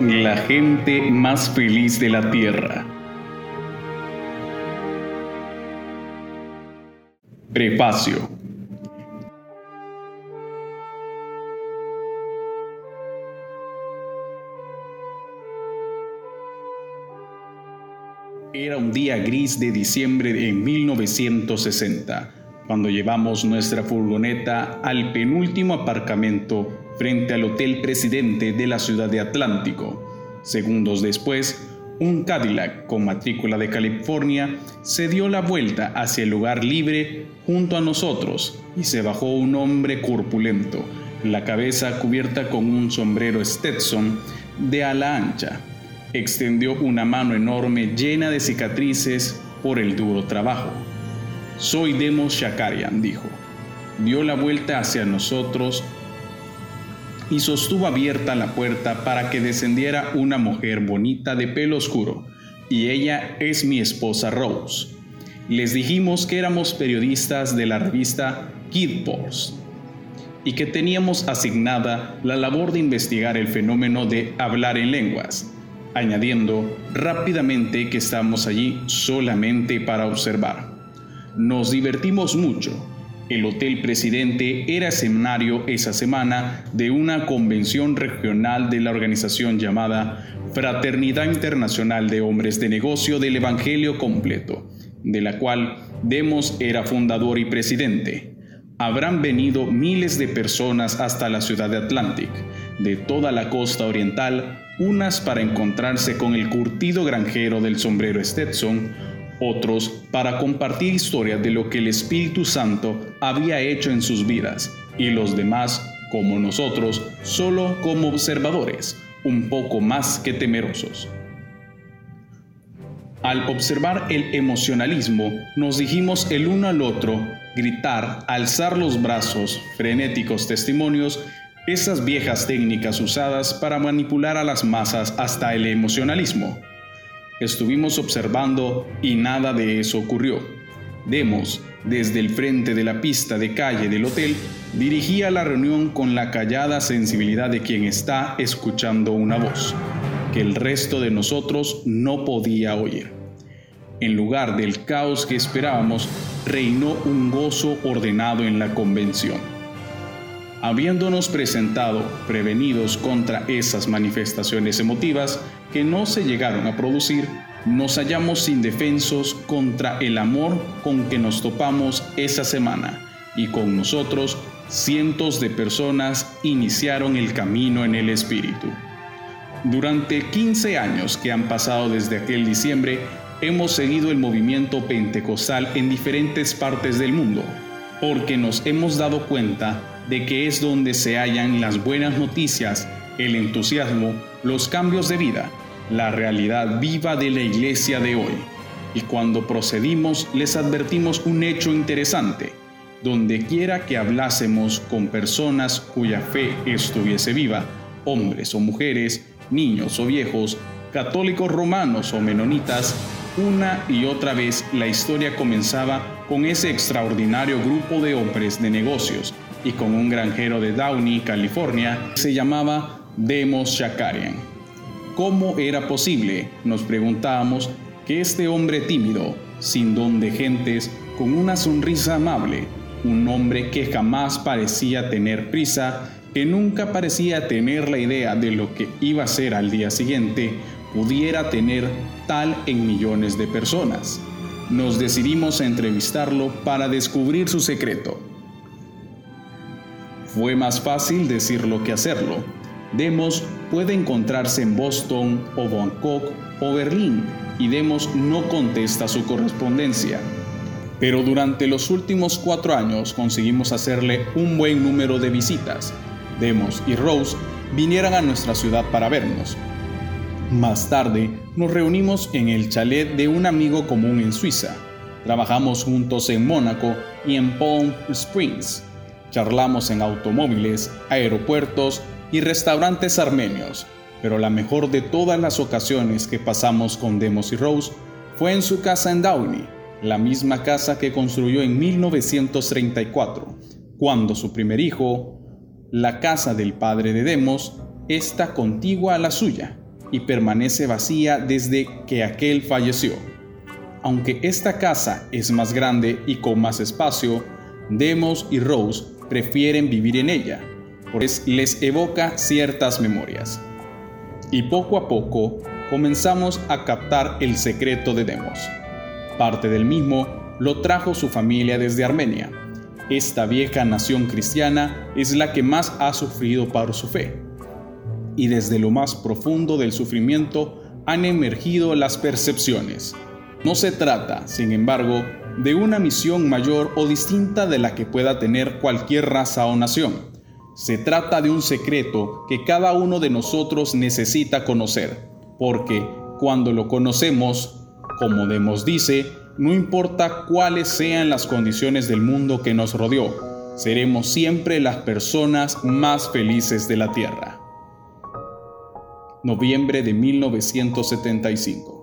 la gente más feliz de la Tierra. Prefacio. Era un día gris de diciembre de 1960, cuando llevamos nuestra furgoneta al penúltimo aparcamento frente al Hotel Presidente de la ciudad de Atlántico. Segundos después, un Cadillac con matrícula de California se dio la vuelta hacia el lugar libre junto a nosotros y se bajó un hombre corpulento, la cabeza cubierta con un sombrero Stetson de ala ancha. Extendió una mano enorme llena de cicatrices por el duro trabajo. Soy Demos Shakarian, dijo. Dio la vuelta hacia nosotros y sostuvo abierta la puerta para que descendiera una mujer bonita de pelo oscuro, y ella es mi esposa Rose. Les dijimos que éramos periodistas de la revista Kid Post y que teníamos asignada la labor de investigar el fenómeno de hablar en lenguas, añadiendo rápidamente que estamos allí solamente para observar. Nos divertimos mucho el Hotel Presidente era escenario esa semana de una convención regional de la organización llamada Fraternidad Internacional de Hombres de Negocio del Evangelio Completo, de la cual Demos era fundador y presidente. Habrán venido miles de personas hasta la ciudad de Atlantic, de toda la costa oriental, unas para encontrarse con el curtido granjero del sombrero Stetson, otros para compartir historias de lo que el Espíritu Santo había hecho en sus vidas, y los demás, como nosotros, solo como observadores, un poco más que temerosos. Al observar el emocionalismo, nos dijimos el uno al otro, gritar, alzar los brazos, frenéticos testimonios, esas viejas técnicas usadas para manipular a las masas hasta el emocionalismo. Estuvimos observando y nada de eso ocurrió. Demos, desde el frente de la pista de calle del hotel, dirigía la reunión con la callada sensibilidad de quien está escuchando una voz, que el resto de nosotros no podía oír. En lugar del caos que esperábamos, reinó un gozo ordenado en la convención. Habiéndonos presentado prevenidos contra esas manifestaciones emotivas, que no se llegaron a producir, nos hallamos indefensos contra el amor con que nos topamos esa semana y con nosotros cientos de personas iniciaron el camino en el Espíritu. Durante 15 años que han pasado desde aquel diciembre, hemos seguido el movimiento pentecostal en diferentes partes del mundo, porque nos hemos dado cuenta de que es donde se hallan las buenas noticias, el entusiasmo, los cambios de vida, la realidad viva de la iglesia de hoy. Y cuando procedimos les advertimos un hecho interesante. Donde quiera que hablásemos con personas cuya fe estuviese viva, hombres o mujeres, niños o viejos, católicos romanos o menonitas, una y otra vez la historia comenzaba con ese extraordinario grupo de hombres de negocios y con un granjero de Downey, California, que se llamaba Demos Shakarian. ¿Cómo era posible, nos preguntábamos, que este hombre tímido, sin don de gentes, con una sonrisa amable, un hombre que jamás parecía tener prisa, que nunca parecía tener la idea de lo que iba a ser al día siguiente, pudiera tener tal en millones de personas? Nos decidimos a entrevistarlo para descubrir su secreto. Fue más fácil decirlo que hacerlo Demos puede encontrarse en Boston o Bangkok o Berlín y Demos no contesta su correspondencia. Pero durante los últimos cuatro años conseguimos hacerle un buen número de visitas. Demos y Rose vinieran a nuestra ciudad para vernos. Más tarde nos reunimos en el chalet de un amigo común en Suiza. Trabajamos juntos en Mónaco y en Palm Springs. Charlamos en automóviles, aeropuertos y restaurantes armenios, pero la mejor de todas las ocasiones que pasamos con Demos y Rose fue en su casa en Downey, la misma casa que construyó en 1934, cuando su primer hijo, la casa del padre de Demos, está contigua a la suya, y permanece vacía desde que aquel falleció. Aunque esta casa es más grande y con más espacio, Demos y Rose prefieren vivir en ella, pues les evoca ciertas memorias. Y poco a poco comenzamos a captar el secreto de Demos. Parte del mismo lo trajo su familia desde Armenia. Esta vieja nación cristiana es la que más ha sufrido por su fe. Y desde lo más profundo del sufrimiento han emergido las percepciones. No se trata, sin embargo, de una misión mayor o distinta de la que pueda tener cualquier raza o nación. Se trata de un secreto que cada uno de nosotros necesita conocer, porque cuando lo conocemos, como Demos dice, no importa cuáles sean las condiciones del mundo que nos rodeó, seremos siempre las personas más felices de la Tierra. Noviembre de 1975